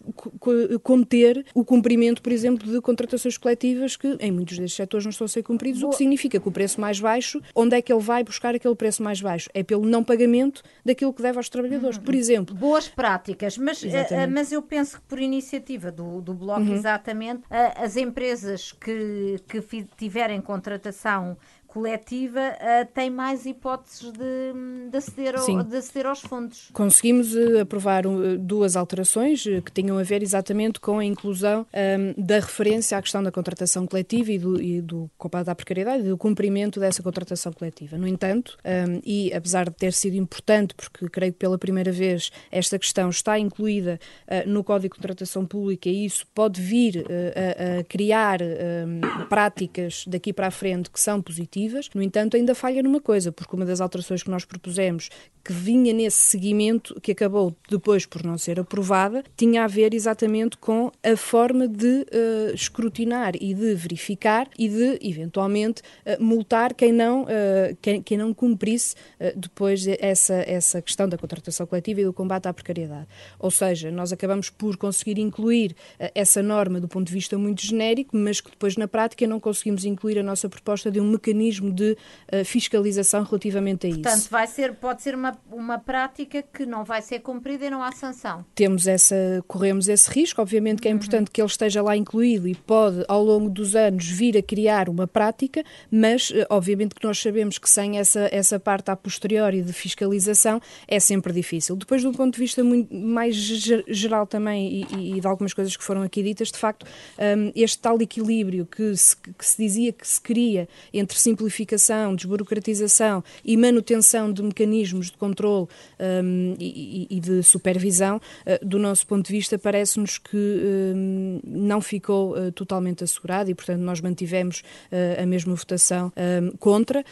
conter o cumprimento, por exemplo, de contratações coletivas que em muitos destes setores não estão a ser cumpridos, Boa. o que significa que o preço mais baixo, onde é que ele vai buscar aquele preço mais baixo? É pelo não pagamento daquilo que deve aos trabalhadores, uhum. por exemplo. Boas práticas, mas, uh, mas eu penso que por iniciativa do, do Bloco, uhum. exatamente, as empresas que, que tiverem contratação coletiva uh, tem mais hipóteses de, de, aceder ao, de, aceder aos fundos. Conseguimos uh, aprovar uh, duas alterações que tinham a ver exatamente com a inclusão um, ehm, da referência à questão da contratação coletiva e do, e do combate à precariedade e do cumprimento dessa contratação coletiva. No entanto, um, ehm, e apesar de ter sido importante, porque creio que pela primeira vez esta questão está incluída no Código de Contratação Pública e isso pode vir a, a, criar ehm, práticas daqui para a frente que são positivas, positivas. No entanto, ainda falha numa coisa, porque uma das alterações que nós propusemos que vinha nesse seguimento, que acabou depois por não ser aprovada, tinha a ver exatamente com a forma de uh, escrutinar e de verificar e de, eventualmente, uh, multar quem não, uh, quem, quem, não cumprisse depois essa, essa questão da contratação coletiva e do combate à precariedade. Ou seja, nós acabamos por conseguir incluir essa norma do ponto de vista muito genérico, mas que depois, na prática, não conseguimos incluir a nossa proposta de um mecanismo de fiscalização relativamente a isso. Portanto, vai ser, pode ser uma uma prática que não vai ser cumprida e não há sanção. Temos essa, corremos esse risco, obviamente que é importante uhum. que ele esteja lá incluído e pode, ao longo dos anos, vir a criar uma prática, mas eh, obviamente que nós sabemos que sem essa, essa parte a posteriori de fiscalização é sempre difícil. Depois, de um ponto de vista muito, mais geral também e, e, de algumas coisas que foram aqui ditas, de facto, um, este tal equilíbrio que se, que se dizia que se queria entre simplificação, desburocratização e manutenção de mecanismos de controle um, e, e, de supervisão, uh, do nosso ponto de vista, parece-nos que um, não ficou uh, totalmente assegurado e, portanto, nós mantivemos uh, a mesma votação contra,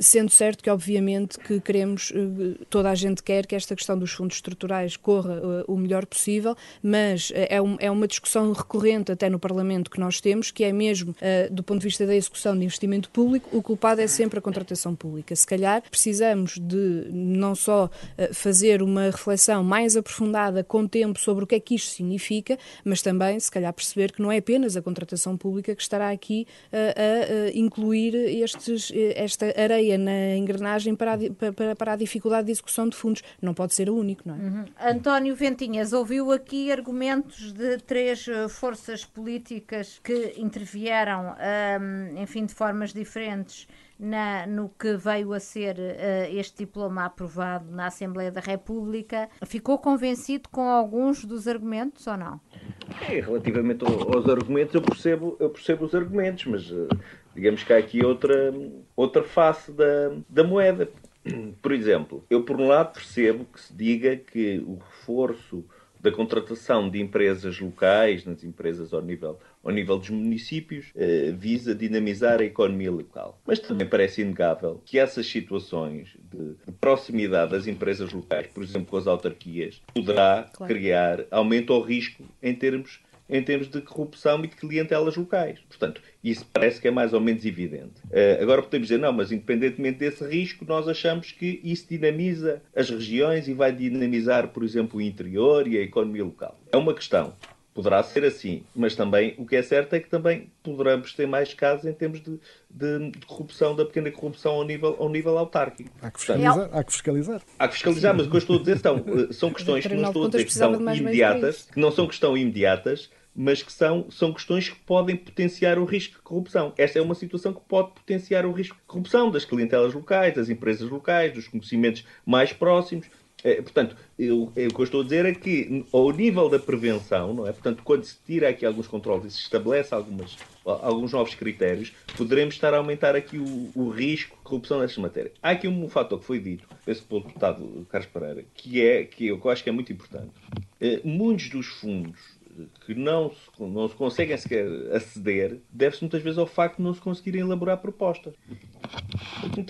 sendo certo que, obviamente, que queremos, toda a gente quer que esta questão dos fundos estruturais corra o melhor possível, mas é, um, é uma discussão recorrente até no Parlamento que nós temos, que é mesmo, do ponto de vista da execução de investimento público, o culpado é sempre a contratação pública. Se calhar precisamos de não só eh, fazer uma reflexão mais aprofundada com tempo sobre o que é que isto significa, mas também, se calhar, perceber que não é apenas a contratação pública que estará aqui a, a, a incluir estes, esta areia na engrenagem para a, para, para a dificuldade de execução de fundos. Não pode ser o único, não é? Uhum. António Ventinhas, ouviu aqui argumentos de três eh, forças políticas que intervieram, um, enfim, de formas diferentes na, no que veio a ser uh, este diploma aprovado na Assembleia da República. Ficou convencido com alguns dos argumentos ou não? É, relativamente aos argumentos, eu percebo, eu percebo os argumentos, mas uh, digamos que há aqui outra, outra face da, da moeda. (clears throat) Por exemplo, eu por um lado percebo que se diga que o reforço da contratação de empresas locais, nas empresas ao nível, ao nível dos municípios, eh, visa dinamizar a economia local. Mas também parece inegável que essas situações de, de proximidade das empresas locais, por exemplo, com as autarquias, poderá claro. criar aumento ao risco em termos em termos de corrupção e de clientelas locais. Portanto, isso parece que é mais ou menos evidente. Uh, agora podemos dizer, não, mas independentemente desse risco, nós achamos que isso dinamiza as regiões e vai dinamizar, por exemplo, o interior e a economia local. É uma questão. Poderá ser assim, mas também o que é certo é que também poderemos ter mais casos em termos de, de, de corrupção, da pequena corrupção ao nível, ao nível autárquico. Há que fiscalizar. Há que fiscalizar, há que fiscalizar mas o que eu estou a dizer são, eh, são questões que não estou a dizer que são imediatas, que não são questão imediatas, mas que são, são questões que podem potenciar o risco de corrupção. Esta é uma situação que pode potenciar o risco de corrupção das clientelas locais, das empresas locais, dos conhecimentos mais próximos. É, portanto, eu, eu, o que eu estou a dizer é que, ao nível da prevenção, não é? Portanto, quando se tira aqui alguns controles e se estabelece algumas, alguns novos critérios, poderemos estar a aumentar aqui o, o risco de corrupção nesta matéria. Há aqui um fator que foi dito, esse pelo deputado Carlos Pereira, que é que eu acho que é muito importante. É, muitos dos fundos que não se, não se conseguem sequer aceder deve-se muitas vezes ao facto de não se conseguirem elaborar propostas.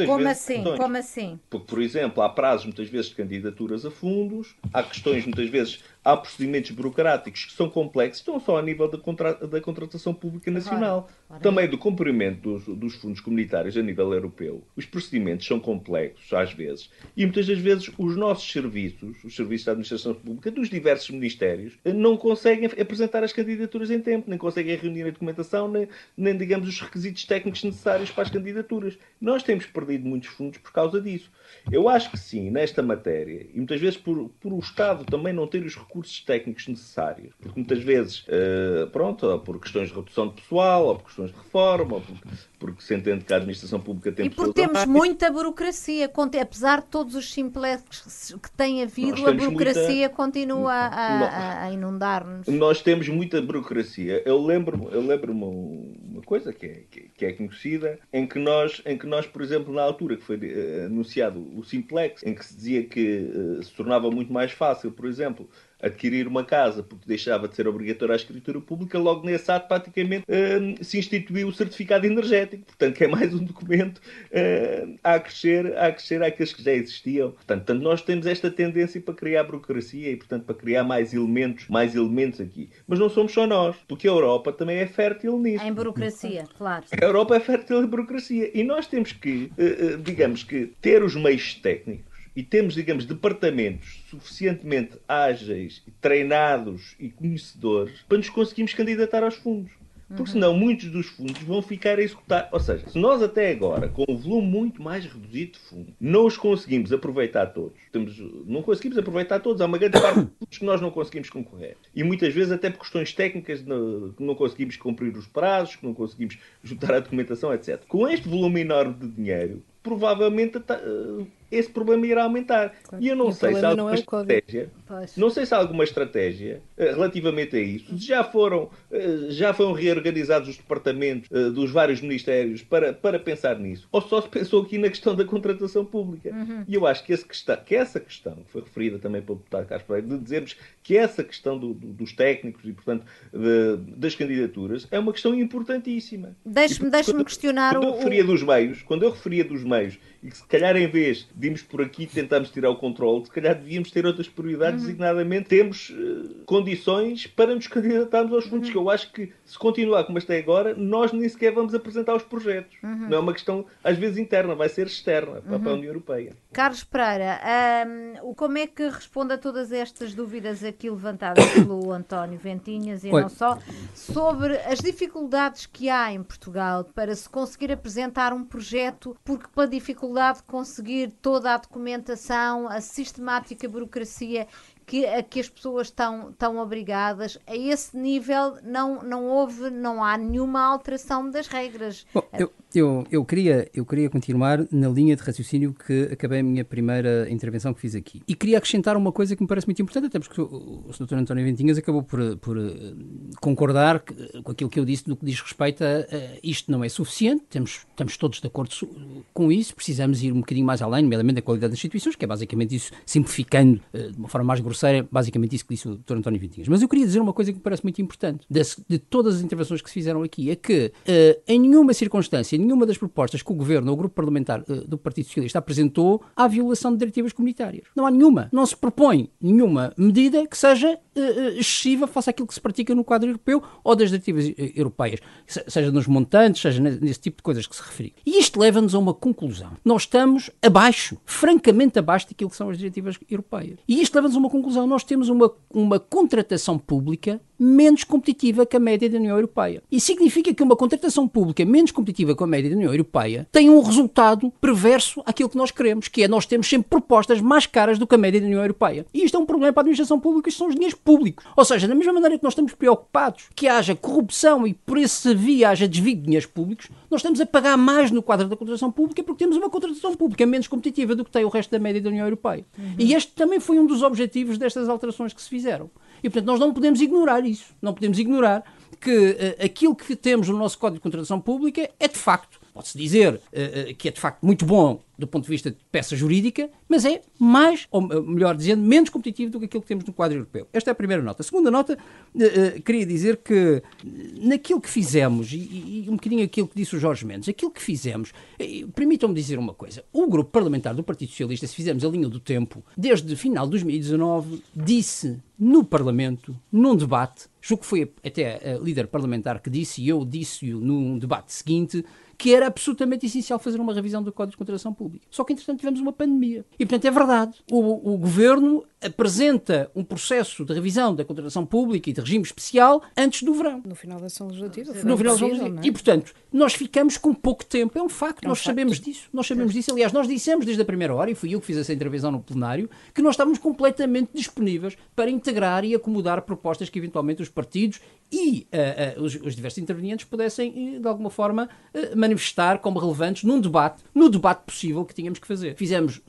Como vezes, assim? Questões. Como assim? Porque, por exemplo, há prazos muitas vezes de candidaturas a fundos, há questões muitas vezes há procedimentos burocráticos que são complexos, não só a nível da, contra da contratação pública nacional, também do cumprimento dos, dos, fundos comunitários a nível europeu. Os procedimentos são complexos, às vezes, e muitas das vezes os nossos serviços, os serviços da administração pública dos diversos ministérios, não conseguem apresentar as candidaturas em tempo, nem conseguem reunir a documentação, nem, nem digamos, os requisitos técnicos necessários para as candidaturas. Nós temos perdido muitos fundos por causa disso. Eu acho que sim, nesta matéria, e muitas vezes por, por o Estado também não ter os recursos técnicos necessários, porque muitas vezes, uh, pronto, ou por questões de redução de pessoal, ou por questões de reforma, ou porque, porque se entende que a administração pública tem E porque temos muita burocracia, apesar de todos os simplexes que tem havido, a burocracia muita... continua a, a inundar-nos. Nós temos muita burocracia. Eu lembro-me eu lembro uma coisa que é, que é conhecida, em que, nós, em que nós, por exemplo, na altura que foi uh, anunciado o Simplex, em que se dizia que uh, se tornava muito mais fácil, por exemplo, adquirir uma casa porque deixava de ser obrigatória a escritura pública, logo nesse ato praticamente uh, se instituiu o certificado energético. Portanto, que é mais um documento uh, a crescer, a crescer àqueles que já existiam. Portanto, portanto, nós temos esta tendência para criar burocracia e, portanto, para criar mais elementos, mais elementos aqui. Mas não somos só nós, porque a Europa também é fértil nisso. Em burocracia, claro. A Europa é fértil em burocracia. E nós temos que, uh, digamos que, ter os meios técnicos e temos, digamos, departamentos suficientemente ágeis, treinados e conhecedores para nos conseguirmos candidatar aos fundos. Porque uhum. senão muitos dos fundos vão ficar a executar. Ou seja, se nós até agora, com um volume muito mais reduzido de fundos, não os conseguimos aproveitar todos, temos, não conseguimos aproveitar todos, há uma grande parte de fundos que nós não conseguimos concorrer. E muitas vezes até por questões técnicas que não conseguimos cumprir os prazos, que não conseguimos (laughs) juntar a documentação, etc. Com este volume enorme de dinheiro, provavelmente esse problema irá aumentar. Claro. E eu não e sei se há alguma é estratégia, não sei se há alguma estratégia uh, relativamente a isso. Já foram, uh, já foram reorganizados os departamentos uh, dos vários ministérios para, para pensar nisso. Ou só se pensou aqui na questão da contratação pública. Uhum. E eu acho que, questão, que essa questão, que foi referida também pelo deputado Carlos Pereira, de dizermos que essa questão do, do, dos técnicos e, portanto, de, das candidaturas é uma questão importantíssima. Deixe-me deixe questionar quando o... Eu referia dos meios, quando eu referia dos meios e que se calhar em vez de irmos por aqui e tentarmos tirar o controle, se calhar devíamos ter outras prioridades, uhum. designadamente temos uh, condições para nos candidatarmos aos fundos, uhum. que eu acho que se continuar como está agora, nós nem sequer vamos apresentar os projetos. Uhum. Não é uma questão, às vezes, interna, vai ser externa para a uhum. União Europeia. Carlos Pereira, um, como é que responde a todas estas dúvidas aqui levantadas (coughs) pelo António Ventinhas e Oi. não só, sobre as dificuldades que há em Portugal para se conseguir apresentar um projeto, porque pela dificuldade de conseguir toda a documentação, a sistemática burocracia que, a que as pessoas estão, estão obrigadas, a esse nível não, não houve, não há nenhuma alteração das regras. Bom, eu, eu, eu, queria, eu queria continuar na linha de raciocínio que acabei a minha primeira intervenção que fiz aqui. E queria acrescentar uma coisa que me parece muito importante, até porque o, o Sr. António Ventinhas acabou por, por eh, concordar com aquilo que eu disse no que diz respeito a, a isto não é suficiente, temos, estamos todos de acordo com isso, precisamos ir um bocadinho mais além, nomeadamente da qualidade das instituições, que é basicamente isso, simplificando eh, de uma forma mais grosseira é basicamente isso que disse o Dr. António Vintinhas. Mas eu queria dizer uma coisa que me parece muito importante de, todas as intervenções que se fizeram aqui, é que uh, em nenhuma circunstância, nenhuma das propostas que o Governo ou o Grupo Parlamentar uh, do Partido Socialista apresentou, há violação de diretivas comunitárias. Não há nenhuma. Não se propõe nenhuma medida que seja uh, excessiva face àquilo que se pratica no quadro europeu ou das diretivas europeias, seja nos montantes, seja nesse tipo de coisas que se referiu. E isto leva-nos a uma conclusão. Nós estamos abaixo, francamente abaixo daquilo que são as diretivas europeias. E isto leva-nos a uma conclusão. Nós temos uma, uma contratação pública menos competitiva que a média da União Europeia. E significa que uma contratação pública menos competitiva com a média da União Europeia tem um resultado perverso àquilo que nós queremos, que é nós temos sempre propostas mais caras do que a média da União Europeia. E isto é um problema para a administração pública, isto são os dinheiros públicos. Ou seja, da mesma maneira que nós estamos preocupados que haja corrupção e por essa via haja desvio de dinheiros públicos, nós estamos a pagar mais no quadro da contratação pública porque temos uma contratação pública menos competitiva do que tem o resto da média da União Europeia. Uhum. E este também foi um dos objetivos destas alterações que se fizeram. E, portanto, nós não podemos ignorar isso. Não podemos ignorar que uh, aquilo que temos no nosso Código de Contratação Pública é, de facto, pode-se dizer uh, uh, que é, de facto, muito bom do ponto de vista de peça jurídica, mas é mais, ou melhor dizendo, menos competitivo do que aquilo que temos no quadro europeu. Esta é a primeira nota. A segunda nota, uh, queria dizer que naquilo que fizemos, e, um bocadinho aquilo que disse o Jorge Mendes, aquilo que fizemos, permitam-me dizer uma coisa, o grupo parlamentar do Partido Socialista, se fizermos a linha do tempo, desde final de 2019, disse no Parlamento, num debate, julgo que foi até a líder parlamentar que disse, e eu disse-o num debate seguinte, que era absolutamente essencial fazer uma revisão do Código de Contratação Pública. Só que, entretanto, tivemos uma pandemia. E, portanto, é verdade. O, o governo apresenta um processo de revisão da contratação pública e de regime especial antes do verão. No final da ação legislativa. No final da ação legislativa. É? E, portanto, nós ficamos com pouco tempo. É um facto. É um nós facto. sabemos disso. Nós sabemos disso. Aliás, nós dissemos desde a primeira hora, e fui eu que fiz essa intervenção no plenário, que nós estávamos completamente disponíveis para integrar e acomodar propostas que, eventualmente, os partidos e uh, uh, os, os, diversos intervenientes pudessem, de alguma forma, uh, manifestar como relevantes num debate, no debate possível que tínhamos que fazer. Fizemos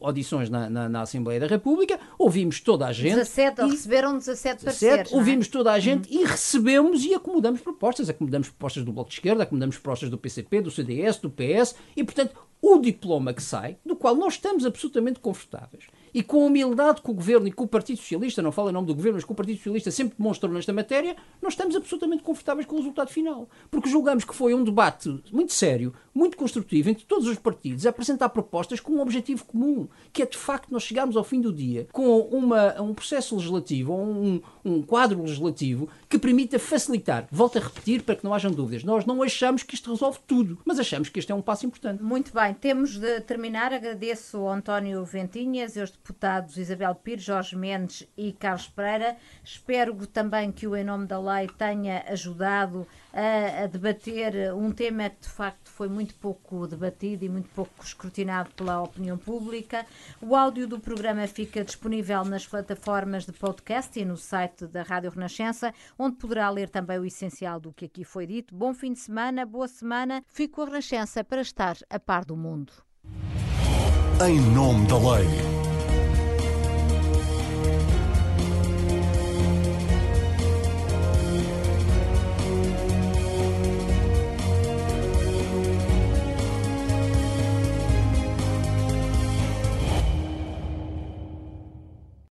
audições na, na, na, Assembleia da República, ouvimos toda a gente. 17, e, receberam 17 pareceres. É? Ouvimos toda a gente uhum. e recebemos e acomodamos propostas. Acomodamos propostas do Bloco de Esquerda, acomodamos propostas do PCP, do CDS, do PS e, portanto, o diploma que sai, do qual nós estamos absolutamente confortáveis, e com a humildade que o Governo e que o Partido Socialista, não falo em nome do Governo, mas que o Partido Socialista sempre demonstrou nesta matéria, nós estamos absolutamente confortáveis com o resultado final. Porque julgamos que foi um debate muito sério, muito construtivo, entre todos os partidos, a apresentar propostas com um objetivo comum, que é de facto nós chegarmos ao fim do dia com uma, um processo legislativo, um, um quadro legislativo que permita facilitar, volto a repetir para que não hajam dúvidas, nós não achamos que isto resolve tudo, mas achamos que este é um passo importante. Muito bem, temos de terminar. Agradeço ao António Ventinhas e aos deputados Isabel Pires, Jorge Mendes e Carlos Pereira. Espero também que o Em Nome da Lei tenha ajudado a, a debater um tema que de facto foi muito pouco debatido e muito pouco escrutinado pela opinião pública. O áudio do programa fica disponível nas plataformas de podcast e no site da Rádio Renascença, onde poderá ler também o essencial do que aqui foi dito. Bom fim de semana, boa semana. Fico a Renascença para estar a par do mundo. Em nome da lei.